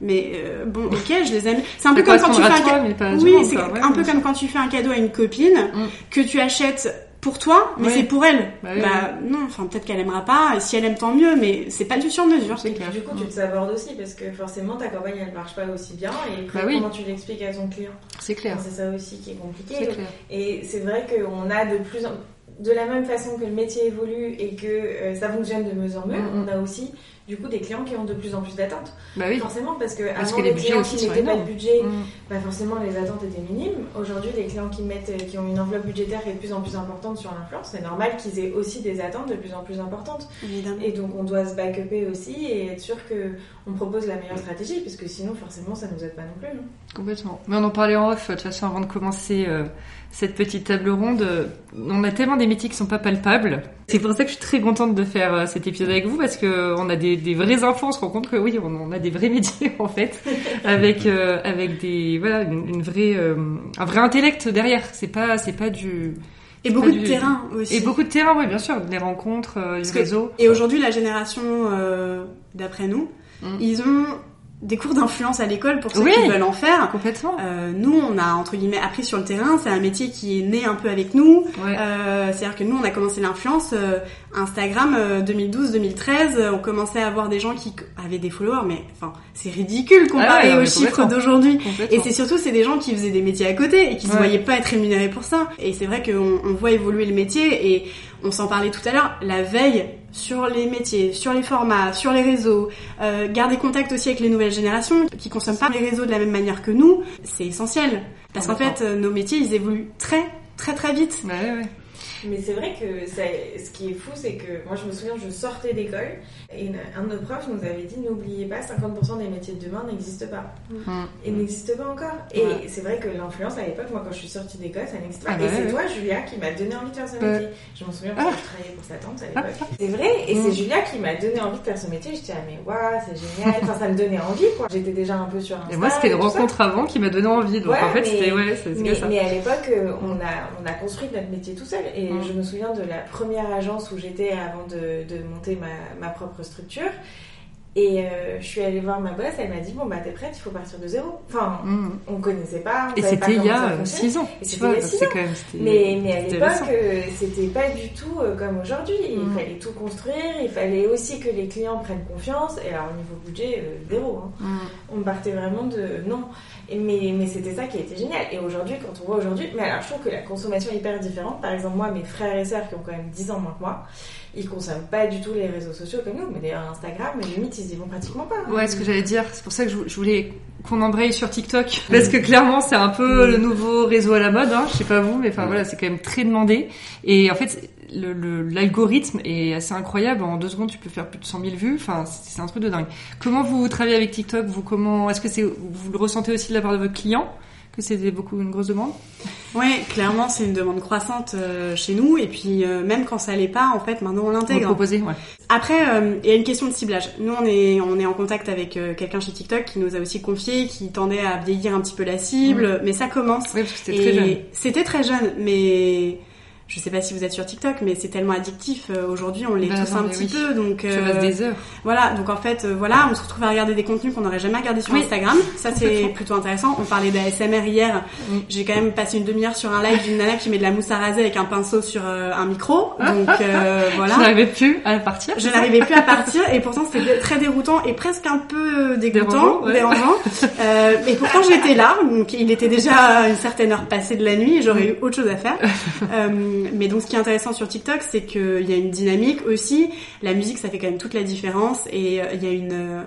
mais euh, bon, ok, je les aime. C'est un peu comme quand tu fais un cadeau. Oui, c'est un peu comme quand tu fais un cadeau à une copine mm. que tu achètes pour toi, mais c'est pour elle. Bah, bah non, enfin peut-être qu'elle aimera pas. Si elle aime, tant mieux. Mais c'est pas du sur mesure. C'est Du coup, tu te sabordes aussi parce que forcément ta campagne elle marche pas aussi bien et bah comment tu l'expliques à ton client? C'est clair. C'est ça aussi qui est compliqué. Et c'est vrai qu'on a de plus en de la même façon que le métier évolue et que euh, ça fonctionne de mieux en mieux, mm, mm. on a aussi du coup des clients qui ont de plus en plus d'attentes. Bah oui. Forcément, parce que avant les, clients qui n'étaient pas de budget, mm. bah forcément les attentes étaient minimes. Aujourd'hui, les clients qui mettent, euh, qui ont une enveloppe budgétaire qui est de plus en plus importante sur l'influence, c'est normal qu'ils aient aussi des attentes de plus en plus importantes. Évidemment. Et donc on doit se backuper aussi et être sûr que on propose la meilleure stratégie, parce que sinon forcément ça nous aide pas non plus. Complètement. Mais on en parlait en off de toute façon avant de commencer. Euh, cette petite table ronde. On a tellement des métiers qui sont pas palpables. C'est pour ça que je suis très contente de faire euh, cet épisode avec vous parce que on a des, des vrais enfants. On se rend compte que oui, on, a des vrais métiers en fait, avec euh, avec des voilà une, vraie euh, un vrai intellect derrière. C'est pas c'est pas du et beaucoup de terrain aussi. Et beaucoup de terrain, oui, bien sûr, des rencontres, des réseaux. Et aujourd'hui, la génération d'après nous, mm. ils ont des cours d'influence à l'école pour ceux qui veulent en faire. Complètement. Euh, nous, on a entre guillemets appris sur le terrain. C'est un métier qui est né un peu avec nous. Euh, C'est-à-dire que nous, on a commencé l'influence euh, Instagram 2012-2013. Euh, on commençait à avoir des gens qui avaient des followers, mais enfin, c'est ridicule comparé ah aux chiffres d'aujourd'hui. Et c'est surtout c'est des gens qui faisaient des métiers à côté et qui se voyaient pas être rémunérés pour ça. Et c'est vrai qu'on on voit évoluer le métier et on s'en parlait tout à l'heure. La veille sur les métiers, sur les formats, sur les réseaux, euh, garder contact aussi avec les nouvelles générations qui consomment pas les réseaux de la même manière que nous, c'est essentiel. Parce qu'en fait, euh, nos métiers, ils évoluent très, très, très vite. Ouais, ouais. Mais c'est vrai que ce qui est fou, c'est que moi je me souviens, je sortais d'école et un de nos profs nous avait dit n'oubliez pas, 50% des métiers de demain n'existent pas. Mmh. Et n'existent pas encore. Et c'est vrai que l'influence à l'époque, moi quand je suis sortie d'école, ça n'existait pas. Ah et bah c'est toi, Julia, qui m'a donné envie de faire ce métier. Je m'en souviens parce que je travaillais pour sa tante à l'époque. C'est vrai, et c'est mmh. Julia qui m'a donné envie de faire ce métier. J'étais ah mais waouh, c'est génial. Enfin, ça me donnait envie quoi. J'étais déjà un peu sur un Et moi, c'était une rencontre avant qui m'a donné envie. Donc en fait, c'était ouais, c'est mais, ça. Mais à l'époque, euh, on a, on a construit notre métier tout seul. Et mm. je me souviens de la première agence où j'étais avant de, de monter ma, ma, propre structure. Et euh, je suis allée voir ma boss, elle m'a dit Bon, bah, t'es prête, il faut partir de zéro. Enfin, mm. on connaissait pas. et c'était il y a 6 ans. Et c'était il y a 6 ans. mais, mais à l'époque, euh, c'était pas du tout euh, comme aujourd'hui. Il mm. fallait tout construire, il fallait aussi que les clients prennent confiance. Et alors, au niveau budget, zéro. Hein. On partait vraiment de non mais, mais c'était ça qui était génial. Et aujourd'hui, quand on voit aujourd'hui, mais alors je trouve que la consommation est hyper différente. Par exemple, moi, mes frères et sœurs qui ont quand même 10 ans moins que moi, ils consomment pas du tout les réseaux sociaux comme nous. Mais d'ailleurs, Instagram, limite, ils y vont pratiquement pas. Ouais, ce que j'allais dire, c'est pour ça que je voulais qu'on embraye sur TikTok. Parce que clairement c'est un peu le nouveau réseau à la mode hein, je sais pas vous mais enfin voilà c'est quand même très demandé. Et en fait l'algorithme le, est assez incroyable. En deux secondes tu peux faire plus de 100 000 vues. Enfin c'est un truc de dingue. Comment vous travaillez avec TikTok vous comment est-ce que c'est vous le ressentez aussi de la part de votre client? Que c'était beaucoup une grosse demande Oui, clairement, c'est une demande croissante euh, chez nous. Et puis, euh, même quand ça l'est pas, en fait, maintenant on l'intègre. proposer, ouais. Après, euh, il y a une question de ciblage. Nous, on est, on est en contact avec quelqu'un chez TikTok qui nous a aussi confié, qui tendait à vieillir un petit peu la cible. Mais ça commence. Oui, parce que c'était très jeune. C'était très jeune, mais je sais pas si vous êtes sur TikTok, mais c'est tellement addictif. Euh, aujourd'hui, on l'est bah, tous un petit peu, donc euh, des heures. Voilà, donc en fait, euh, voilà, on se retrouve à regarder des contenus qu'on n'aurait jamais regardé sur Instagram. Ça, c'est plutôt intéressant. On parlait d'ASMR hier. J'ai quand même passé une demi-heure sur un live d'une nana qui met de la mousse à raser avec un pinceau sur un micro. Donc voilà. Je n'arrivais plus à partir. Je n'arrivais plus à partir, et pourtant c'était très déroutant et presque un peu dégoûtant, dérangeant. et pourtant j'étais là, donc il était déjà une certaine heure passée de la nuit et j'aurais eu autre chose à faire. Mais donc ce qui est intéressant sur TikTok, c'est qu'il y a une dynamique aussi. La musique, ça fait quand même toute la différence et euh, il y a une euh,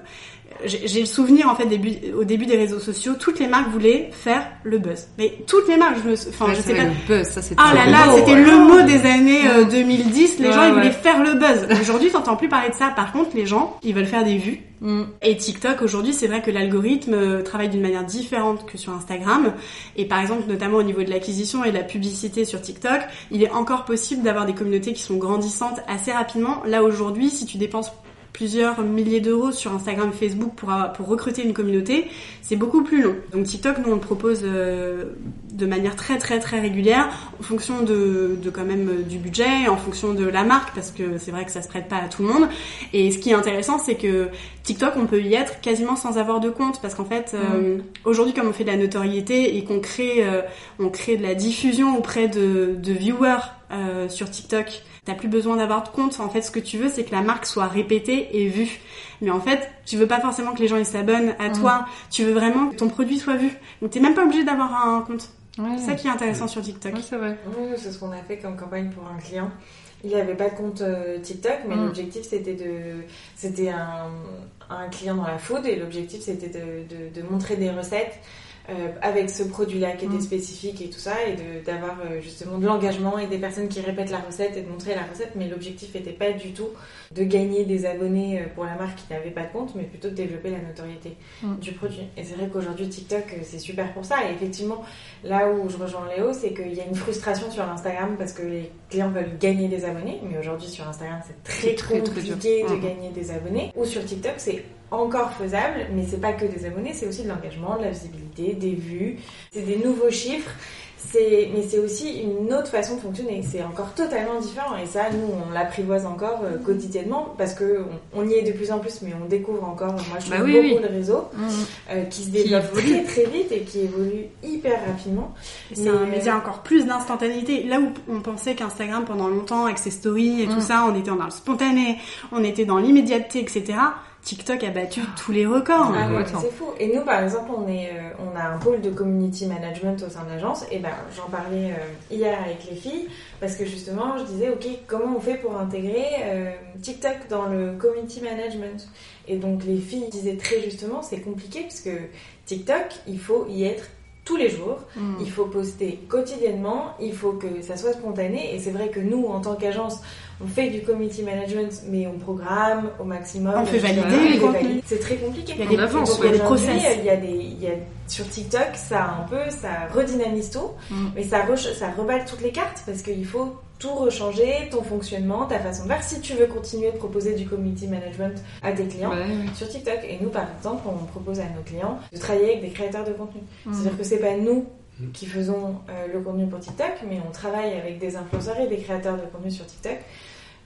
j'ai le souvenir en fait début, au début des réseaux sociaux, toutes les marques voulaient faire le buzz. Mais toutes les marques, je me, enfin je sais pas. Le buzz, ça c'était. Ah là là, c'était le mot des années 2010. Euh, les gens ils voulaient faire le buzz. Aujourd'hui, t'entends plus parler de ça. Par contre, les gens, ils veulent faire des vues. Mm. Et TikTok aujourd'hui, c'est vrai que l'algorithme euh, travaille d'une manière différente que sur Instagram. Et par exemple, notamment au niveau de l'acquisition et de la publicité sur TikTok, il est encore possible d'avoir des communautés qui sont grandissantes assez rapidement. Là aujourd'hui, si tu dépenses plusieurs milliers d'euros sur Instagram et Facebook pour, pour recruter une communauté, c'est beaucoup plus long. Donc TikTok, nous on le propose euh, de manière très très très régulière, en fonction de, de quand même euh, du budget, en fonction de la marque, parce que c'est vrai que ça se prête pas à tout le monde. Et ce qui est intéressant, c'est que TikTok, on peut y être quasiment sans avoir de compte, parce qu'en fait, euh, aujourd'hui, comme on fait de la notoriété et qu'on crée, on crée de la diffusion auprès de, de viewers sur TikTok, T'as plus besoin d'avoir de compte. En fait, ce que tu veux, c'est que la marque soit répétée et vue. Mais en fait, tu veux pas forcément que les gens ils s'abonnent à toi. Tu veux vraiment que ton produit soit vu. Donc t'es même pas obligé d'avoir un compte. C'est ça qui est intéressant sur TikTok. c'est vrai. c'est ce qu'on a fait comme campagne pour un client. Il n'avait pas de compte euh, TikTok, mais mm. l'objectif c'était de, c'était un, un, client dans la food et l'objectif c'était de, de, montrer des recettes euh, avec ce produit-là qui était mm. spécifique et tout ça, et d'avoir euh, justement de l'engagement et des personnes qui répètent la recette et de montrer la recette. Mais l'objectif n'était pas du tout de gagner des abonnés euh, pour la marque qui n'avait pas de compte, mais plutôt de développer la notoriété mm. du produit. Et c'est vrai qu'aujourd'hui TikTok c'est super pour ça. Et effectivement, là où je rejoins Léo, c'est qu'il y a une frustration sur Instagram parce que les clients veulent gagner des abonnés, mais aujourd'hui sur Instagram c'est très, très compliqué de mm. gagner des abonnés. Ou sur TikTok c'est encore faisable, mais c'est pas que des abonnés, c'est aussi de l'engagement, de la visibilité, des vues, c'est des nouveaux chiffres. C'est, mais c'est aussi une autre façon de fonctionner. C'est encore totalement différent. Et ça, nous, on l'apprivoise encore euh, quotidiennement parce que on, y est de plus en plus, mais on découvre encore. Moi, je bah trouve beaucoup le réseau mmh. euh, qui se développe très très vite et qui évolue hyper rapidement. C'est un média encore plus d'instantanéité. Là où on pensait qu'Instagram pendant longtemps, avec ses stories et tout mmh. ça, on était dans le spontané, on était dans l'immédiateté, etc TikTok a battu tous les records. Ah, c'est fou. Et nous, par exemple, on, est, euh, on a un pôle de community management au sein de l'agence. Et ben, j'en parlais euh, hier avec les filles parce que justement, je disais, ok, comment on fait pour intégrer euh, TikTok dans le community management? Et donc, les filles disaient très justement, c'est compliqué parce que TikTok, il faut y être tous les jours, mm. il faut poster quotidiennement, il faut que ça soit spontané. Et c'est vrai que nous, en tant qu'agence, on fait du community management, mais on programme au maximum. On fait valider les C'est très compliqué. Il y a des, avances, il y a des process. Il y a des, il y a, sur TikTok, ça un peu, ça redynamise tout, mm. mais ça, ça reballe toutes les cartes parce qu'il faut tout rechanger, ton fonctionnement, ta façon de faire, si tu veux continuer de proposer du community management à tes clients sur TikTok. Et nous, par exemple, on propose à nos clients de travailler avec des créateurs de contenu. Mm. C'est-à-dire que c'est pas nous qui faisons euh, le contenu pour TikTok, mais on travaille avec des influenceurs et des créateurs de contenu sur TikTok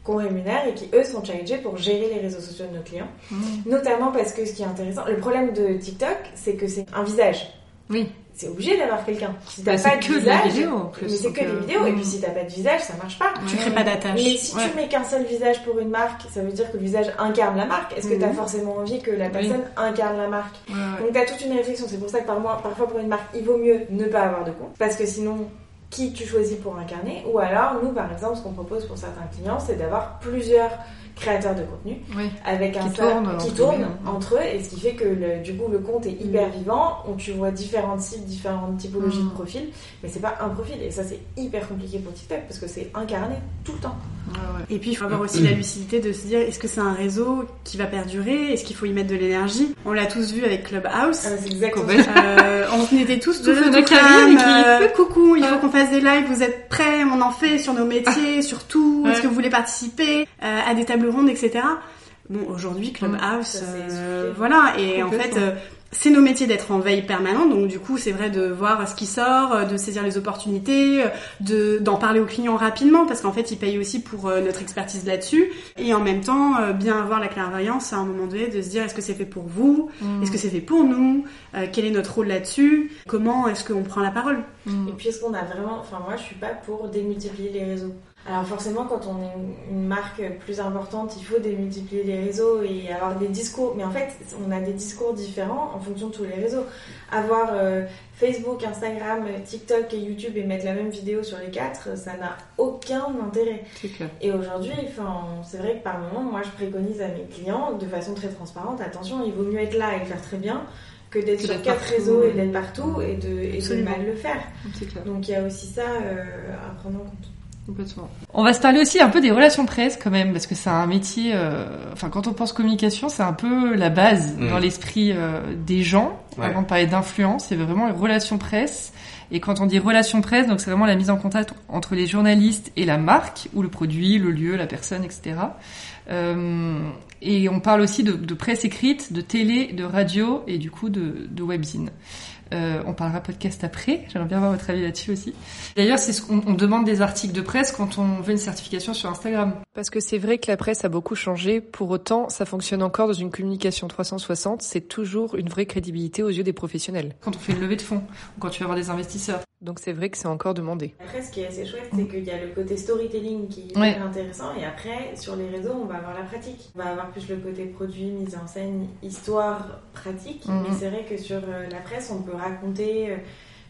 qu'on rémunère et qui eux sont challengés pour gérer les réseaux sociaux de nos clients. Mmh. Notamment parce que ce qui est intéressant, le problème de TikTok, c'est que c'est un visage. Oui. C'est obligé d'avoir quelqu'un. Si t'as bah, pas de que visage, vidéo, en plus, mais c'est que des euh, vidéos. Et puis mmh. si t'as pas de visage, ça marche pas. Tu crées pas d'attache. Mais si tu mets qu'un seul visage pour une marque, ça veut dire que le visage incarne la marque. Est-ce que tu as mmh. forcément envie que la personne incarne la marque Donc t'as toute une réflexion. C'est pour ça que parfois pour une marque, il vaut mieux ne pas avoir de compte, parce que sinon qui tu choisis pour incarner. Ou alors, nous, par exemple, ce qu'on propose pour certains clients, c'est d'avoir plusieurs créateurs de contenu Oui. avec un Qui tournent qui eux. entre eux et ce qui fait que le- du coup le compte est hyper vivant où tu vois différentes cibles différentes typologies Mm. de profils mais c'est pas un profil et ça c'est hyper compliqué pour TikTok parce que c'est incarné tout le temps Et puis, il faut avoir aussi la lucidité de se dire est-ce que c'est un réseau qui va perdurer? Est-ce qu'il faut y mettre de l'énergie? On l'a tous vu avec Clubhouse. Ah, c'est exactement. Euh, on était tous De et euh, coucou, il faut qu'on fasse des lives, vous êtes prêts On en fait sur nos métiers, sur tout. Ouais. Est-ce que vous voulez participer euh, à des tables rondes, etc. Bon, aujourd'hui, Clubhouse, Ça, c'est euh, voilà. Et en fait, c'est nos métiers d'être en veille permanente. Donc, du coup, c'est vrai de voir ce qui sort, de saisir les opportunités, de d'en parler aux clients rapidement, parce qu'en fait, ils payent aussi pour euh, notre expertise là-dessus. Et en même temps, euh, bien avoir la clairvoyance à un moment donné de se dire est-ce que c'est fait pour vous? Mm. Est-ce que c'est fait pour nous? Euh, Quel est notre rôle là-dessus? Comment est-ce qu'on prend la parole? Mm. Et puis est-ce qu'on a vraiment, enfin moi je suis pas pour démultiplier les réseaux. Alors forcément quand on est une, marque plus importante, il faut démultiplier les réseaux et avoir des discours. Mais en fait on a des discours différents en fonction de tous les réseaux. Avoir euh, Facebook, Instagram, TikTok et YouTube et mettre la même vidéo sur les quatre, ça n'a aucun intérêt. Clair. Et aujourd'hui, c'est vrai que par moment, moi je préconise à mes clients de façon très transparente, attention, il vaut mieux être là et le faire très bien que d'être sur quatre partout, réseaux et d'être partout et de, et de Absolument. mal le faire. Donc il y a aussi ça euh, à prendre en compte. Complètement. On va se parler aussi un peu des relations presse quand même, parce que c'est un métier. euh, Enfin, quand on pense communication, c'est un peu la base Mm. dans l'esprit euh, des gens. Ouais. Avant de parler d'influence, c'est vraiment les relations presse. Et quand on dit relations presse, donc c'est vraiment la mise en contact entre les journalistes et la marque, ou le produit, le lieu, la personne, etc. Euh, et on parle aussi de, de presse écrite, de télé, de radio et du coup de, de webzine. Euh, on parlera podcast après. J'aimerais bien avoir votre avis là-dessus aussi. D'ailleurs, c'est ce qu'on on demande des articles de presse quand on veut une certification sur Instagram. Parce que c'est vrai que la presse a beaucoup changé. Pour autant, ça fonctionne encore dans une communication 360. C'est toujours une vraie crédibilité aux yeux des professionnels. Quand on fait une levée de fonds ou quand tu vas avoir des investisseurs. Donc c'est vrai que c'est encore demandé. Après, ce qui est assez chouette, c'est qu'il y a le côté storytelling qui est Ouais. intéressant et après, sur les réseaux, on va avoir la pratique. On va avoir plus le côté produit, mise en scène, histoire, pratique. Mhm. Mais c'est vrai que sur euh, la presse, on peut raconter euh,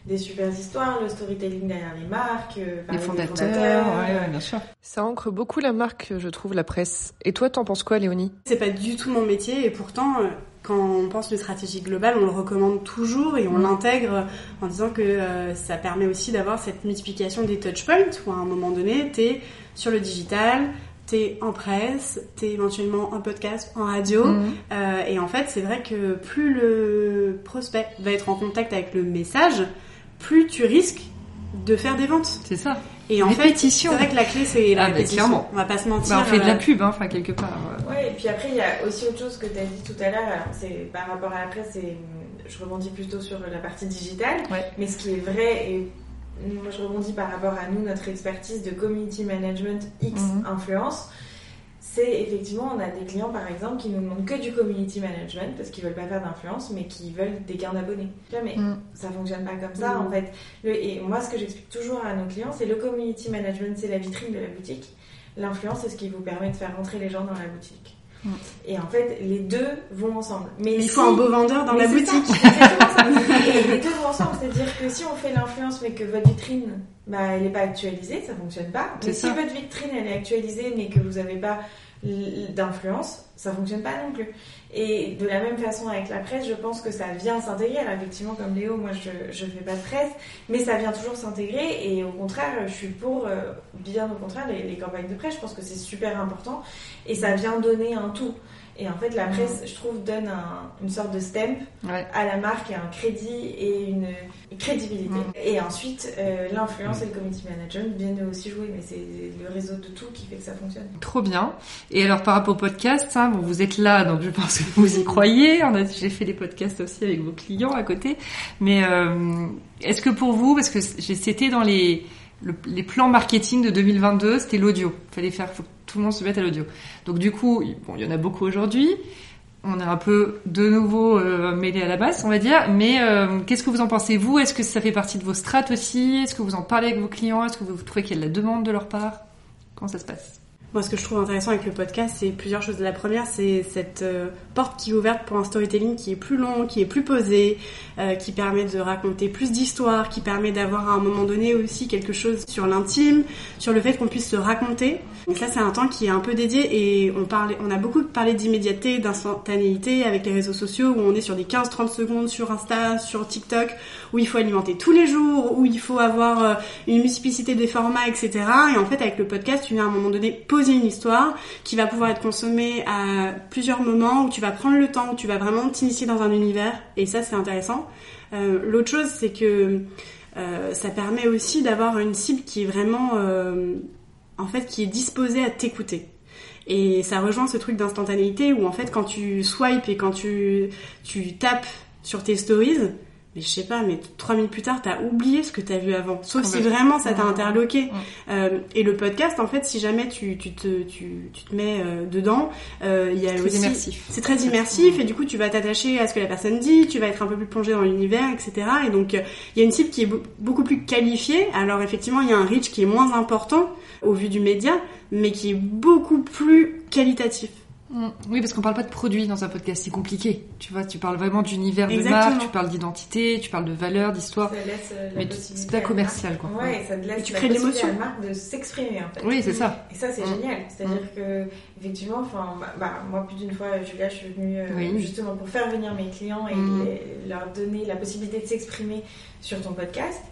des super histoires, le storytelling derrière les marques, euh, Les parler des fondateurs, ouais, ouais, bien sûr. Ça ancre beaucoup la marque, je trouve, la presse. Et toi, t'en penses quoi, Léonie? C'est pas du tout mon métier et pourtant, euh, quand on pense de stratégie globale, on le recommande toujours et on l'intègre en disant que euh, ça permet aussi d'avoir cette multiplication des touchpoints où à un moment donné, t'es sur le digital, t'es en presse, t'es éventuellement en podcast, en radio. Mhm. Euh, et en fait, c'est vrai que plus le prospect va être en contact avec le message, plus tu risques de faire des ventes. C'est ça. Et en fait, c'est Répétition. vrai que la clé, c'est la Ah, bah, répétition. clairement. On va pas se mentir. Bah, on fait de la euh, pub, hein, enfin, quelque part. ouais. Ouais, et puis après, il y a aussi autre chose que tu as dit tout à l'heure. Alors, c'est par rapport à la presse, c'est, je rebondis plutôt sur la partie digitale. Ouais. Mais ce qui est vrai, et moi je rebondis par rapport à nous, notre expertise de community management X Mhm. influence, c'est effectivement, on a des clients par exemple qui nous demandent que du community management parce qu'ils veulent pas faire d'influence, mais qui veulent des gains d'abonnés. Jamais. Mhm. Ça fonctionne pas comme ça Mhm. en fait. Le- et moi, ce que j'explique toujours à nos clients, c'est le community management, c'est la vitrine de la boutique. L'influence, c'est ce qui vous permet de faire rentrer les gens dans la boutique. Mhm. Et en fait, les deux vont ensemble. Mais, Mais il si- faut un beau vendeur dans mais la ça, boutique. ça. Et les deux vont ensemble, c'est-à-dire que si on fait l'influence mais que votre vitrine, bah, elle n'est pas actualisée, ça fonctionne pas. Mais si votre vitrine elle est actualisée mais que vous n'avez pas d'influence, ça fonctionne pas non plus. Et de la même façon avec la presse, je pense que ça vient s'intégrer. Alors effectivement, comme Léo, moi je je fais pas de presse, mais ça vient toujours s'intégrer. Et au contraire, je suis pour euh, bien au contraire les, les campagnes de presse. Je pense que c'est super important et ça vient donner un tout. Et en fait, la presse, je trouve, donne un- une sorte de stamp Ouais. à la marque et un crédit et une crédibilité. Mm. Et ensuite, euh, l'influence et le community management viennent aussi jouer, mais c'est le réseau de tout qui fait que ça fonctionne. Trop bien. Et alors par rapport au podcast, hein, bon, vous êtes là, donc je pense que vous y croyez. J'ai fait des podcasts aussi avec vos clients à côté. Mais euh, est-ce que pour vous, parce que j'ai- c'était dans les, le- les plans marketing de 2022, c'était l'audio. Fallait faire, faut que tout le monde se mette à l'audio. Donc du coup, bon, il y en a beaucoup aujourd'hui. On est un peu de nouveau euh, mêlés à la base, on va dire. Mais euh, qu'est-ce que vous en pensez vous? Est-ce que ça fait partie de vos strates aussi? Est-ce que vous en parlez avec vos clients? Est-ce que vous trouvez qu'il y a de la demande de leur part? Comment ça se passe? Moi, ce que je trouve intéressant avec le podcast, c'est plusieurs choses. La première, c'est cette euh, porte qui est ouverte pour un storytelling qui est plus long, qui est plus posé, euh, qui permet de raconter plus d'histoires, qui permet d'avoir à un moment donné aussi quelque chose sur l'intime, sur le fait qu'on puisse se raconter. Donc ça, c'est un temps qui est un peu dédié et on parlait, on a beaucoup parlé d'immédiateté, d'instantanéité avec les réseaux sociaux où on est sur des 15-30 secondes sur Insta, sur TikTok, où il faut alimenter tous les jours, où il faut avoir euh, une multiplicité des formats, etc. Et en fait, avec le podcast, tu viens à un moment donné poser une histoire qui va pouvoir être consommée à plusieurs moments, où tu vas prendre le temps, où tu vas vraiment t'initier dans un univers. Et ça, c'est intéressant. Euh, L'autre chose, c'est que euh, ça permet aussi d'avoir une cible qui est vraiment, euh, en fait, qui est disposée à t'écouter. Et ça rejoint ce truc d'instantanéité où en fait quand tu swipes et quand tu, tu tapes sur tes stories, mais je sais pas, mais trois minutes plus tard, t'as oublié ce que t'as vu avant. Sauf si vraiment ça t'a interloqué. Euh, et le podcast, en fait, si jamais tu, tu, te, tu, tu te mets euh, dedans, euh, il y a Très aussi... immersif. C'est très immersif et du coup tu vas t'attacher à ce que la personne dit, tu vas être un peu plus plongé dans l'univers, etc. Et donc il y a une cible qui est be- beaucoup plus qualifiée. Alors effectivement il y a un reach qui est moins important au vu du média, mais qui est beaucoup plus qualitatif. Mm. Oui, parce qu'on parle pas de produit dans un podcast, c'est compliqué. Tu vois, tu parles vraiment d'univers de marque, tu parles d'identité, tu parles de valeur, d'histoire. Ça laisse euh, la Mais c'est pas commercial, quoi. Ouais, ça te laisse Et tu la crées l'émotion. la marque de s'exprimer en fait. Oui, c'est ça. Et ça, c'est Mm. génial. C'est-à-dire que, effectivement, enfin, bah, bah, moi, plus d'une fois, Julia, je suis venue euh, Oui. justement pour faire venir mes clients et Mm. les- leur donner la possibilité de s'exprimer sur ton podcast.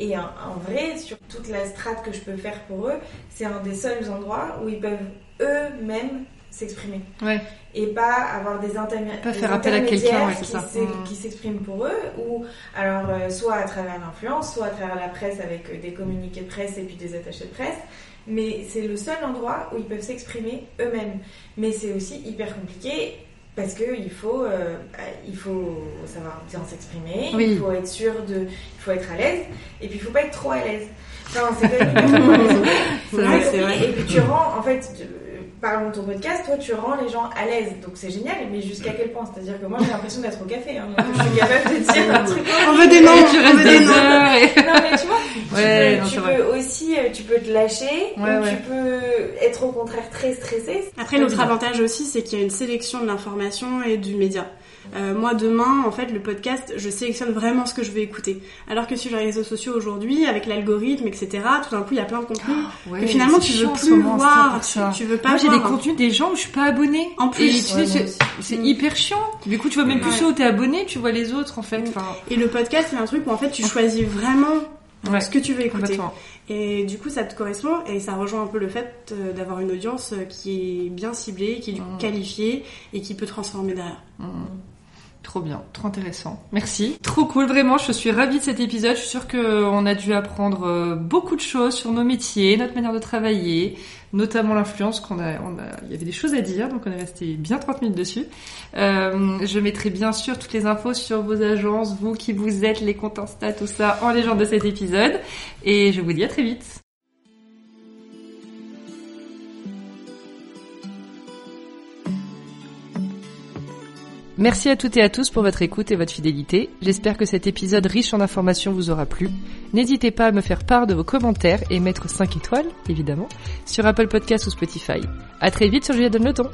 Et en, en vrai, sur toute la strate que je peux faire pour eux, c'est un des seuls endroits où ils peuvent eux-mêmes s'exprimer. Ouais. Et pas avoir des, intermi- Pas faire appel à quelqu'un, intermédiaires ouais, qui Mm. qui s'expriment pour eux, ou alors euh, soit à travers l'influence, soit à travers la presse avec euh, des communiqués de presse et puis des attachés de presse. Mais c'est le seul endroit où ils peuvent s'exprimer eux-mêmes. Mais c'est aussi hyper compliqué parce que il faut, euh, bah, il faut savoir bien s'exprimer, Oui. il faut être sûr de, il faut être à l'aise, et puis il faut pas être trop à l'aise. Enfin, c'est vrai, c'est vrai. Et puis tu rends, en fait, parlons de ton podcast, toi tu rends les gens à l'aise, donc c'est génial, mais jusqu'à quel point? C'est-à-dire que moi j'ai l'impression d'être au café, hein, donc je suis capable de dire un truc. On veut des noms, tu on restes veut des noms. Non mais tu vois, tu Ouais, peux, non, tu peux aussi, euh, tu peux te lâcher, Ouais, ou ouais. tu peux être au contraire très stressé. Après, l'autre avantage aussi, c'est qu'il y a une sélection de l'information et du média. Euh, moi, demain, en fait, le podcast, je sélectionne vraiment ce que je veux écouter. Alors que sur les réseaux sociaux aujourd'hui, avec l'algorithme, etc., tout d'un coup, il y a plein de contenus Ouais, que finalement, tu veux plus moment, voir, tu, tu veux pas Moi j'ai des voir. contenus des gens où je suis pas abonnée. En plus. Et tu sais, Ouais, c'est- c'est hyper chiant. Du coup, tu vois même plus Ouais. ceux où t'es abonné, tu vois les autres en fait. Enfin, Et le podcast, c'est un truc où en fait, tu choisis vraiment ouais, ce que tu veux écouter. Et du coup, ça te correspond et ça rejoint un peu le fait euh, d'avoir une audience euh, qui est bien ciblée, qui est du coup Mm. qualifiée et qui peut transformer derrière. Mm. Trop bien, trop intéressant. Merci. Trop cool, vraiment. Je suis ravie de cet épisode. Je suis sûre qu'on a dû apprendre euh, beaucoup de choses sur nos métiers, notre manière de travailler, notamment l'influence qu'on a, on a, il y avait des choses à dire, donc on est resté bien 30 minutes dessus. Euh, je mettrai bien sûr toutes les infos sur vos agences, vous qui vous êtes, les comptes Insta, tout ça, en légende de cet épisode. Et je vous dis à très vite. Merci à toutes et à tous pour votre écoute et votre fidélité. J'espère que cet épisode riche en informations vous aura plu. N'hésitez pas à me faire part de vos commentaires et mettre 5 étoiles, évidemment, sur Apple Podcasts ou Spotify. À très vite sur Julia Donne le.